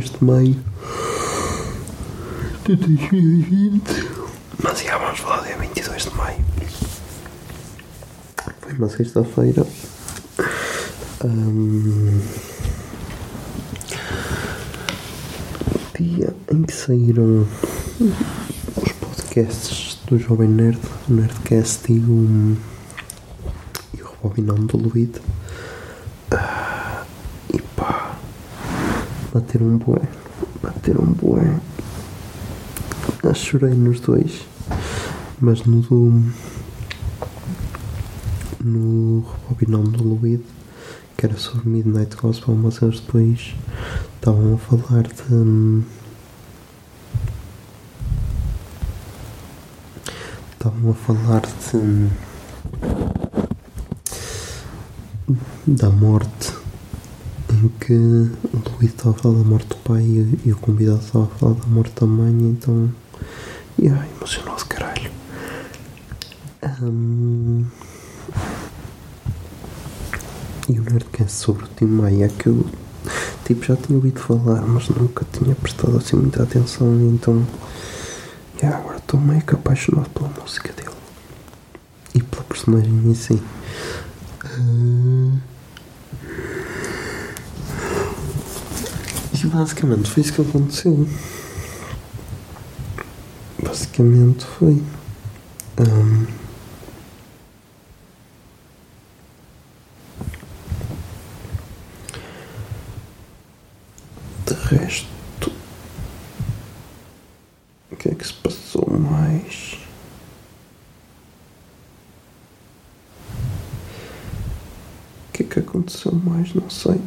23 de maio de 2020. Mas já vamos falar dia 22 de maio. Foi uma sexta-feira. Ahm, dia em que saíram os podcasts do Jovem Nerd, o Nerdcast e o, e o Rebobinando do Luíde. Ah, e pá, bateram um bué, bateram um bué. Eu chorei nos dois, mas no do. no Rebobinando do Luíde, que era sobre Midnight Gospel, mas eles depois estavam a falar de. estavam a falar de da morte em que o Luís estava a falar da morte do pai e, e o convidado estava a falar da morte da mãe então ai, emocionou-se caralho Ahm, e o Nerdcast sobre o Tim Maia que eu tipo já tinha ouvido falar mas nunca tinha prestado assim muita atenção então e agora estou meio que apaixonado pela música dele e pela personagem em si. Ah, E basicamente foi isso que aconteceu. Basicamente foi. ahm, de resto. O que é que se passou mais? O que é que aconteceu mais? Não sei.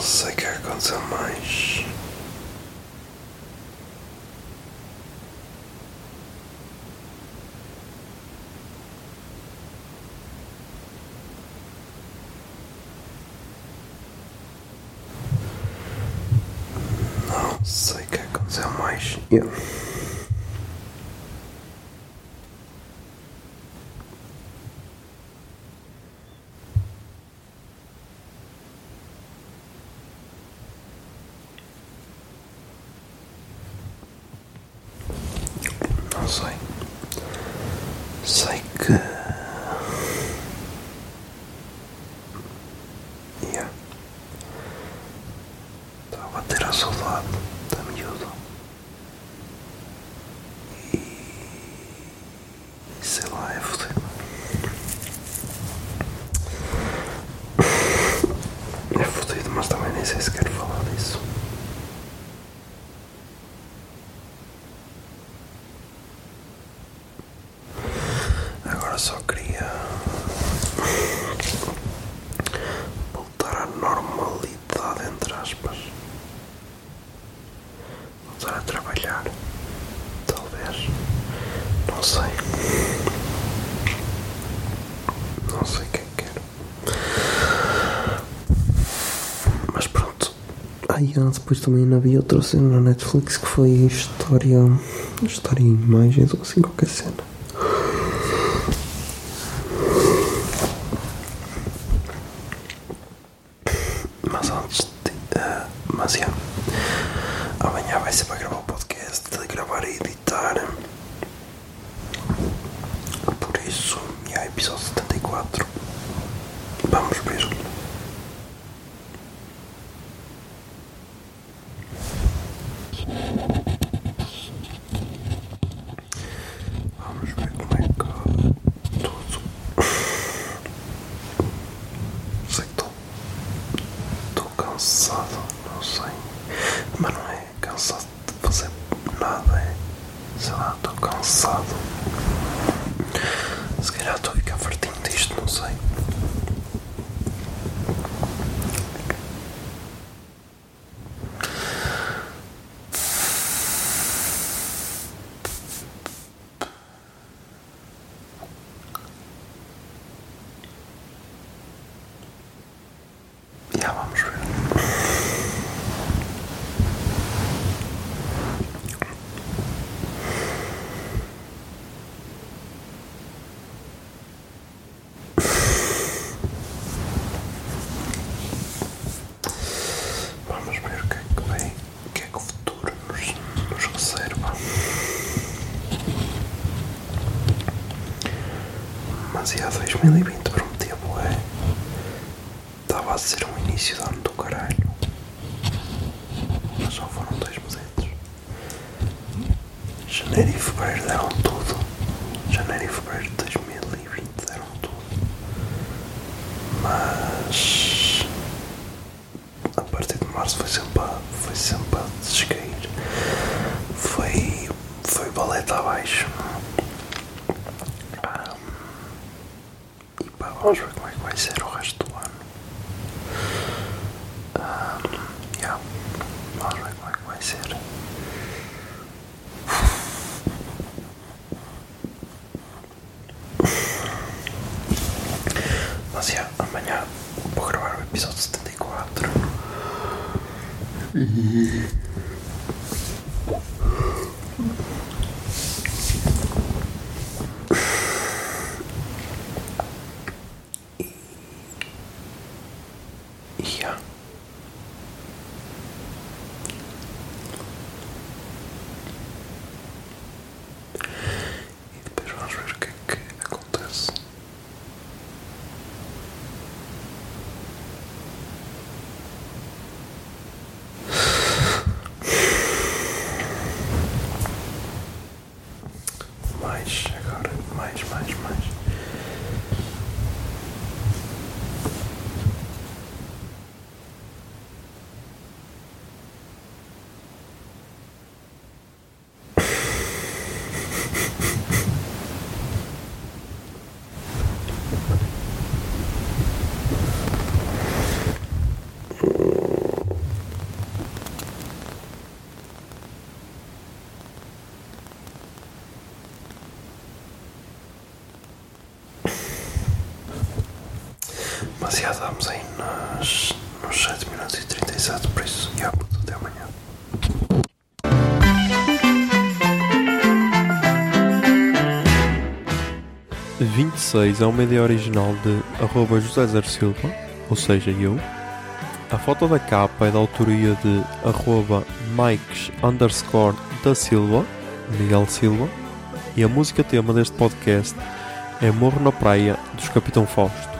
Não sei o que é aconteceu mais. Não sei o que aconteceu mais. Yeah. Não sei. Sei que. Yeah. Estava a ter a saudade da miúda. E. sei lá, é fodido. É fodido, mas também nem sei se quero falar disso. Agora só queria voltar à normalidade, entre aspas. Voltar a trabalhar. Talvez. Não sei. Não sei o que é que quero. Mas pronto. Aí ah, depois também havia outra cena na Netflix que foi história. História imagens ou assim qualquer cena. vai ser para gravar o podcast, de gravar e editar. Por isso, é o episódio 74. Vamos ver. Vamos ver como é Se calhar estou a ficar fartinho disto, não sei. Já Vamos ver o que é que vem, o que é que o futuro nos, nos reserva. Mas e a 2020 prometia boé. Estava a ser um início de ano do caralho. Mas só foram dois meses. Janeiro e fevereiro deram tudo. Janeiro e fevereiro de 2020 deram tudo. Mas a partir de março foi sempre a, foi sempre a descair. Foi, foi baleta abaixo. Ah, e pá, vamos ver como é que vai ser o resto do ano. Ah, yeah, vamos ver como é que vai ser. Mas yeah, amanhã vou gravar o episódio 74. E yeah. E depois vamos ver o que é que acontece. Mais agora, mais, mais, mais. Mas já aí nos, nos 7 minutos e 37, por isso, já, puto, até amanhã. A 26 é uma ideia original de arroba José Zer Silva, ou seja, eu. A foto da capa é da autoria de arroba Mikes underscore da Silva, Miguel Silva. E a música tema deste podcast é Morro na Praia, dos Capitão Fausto.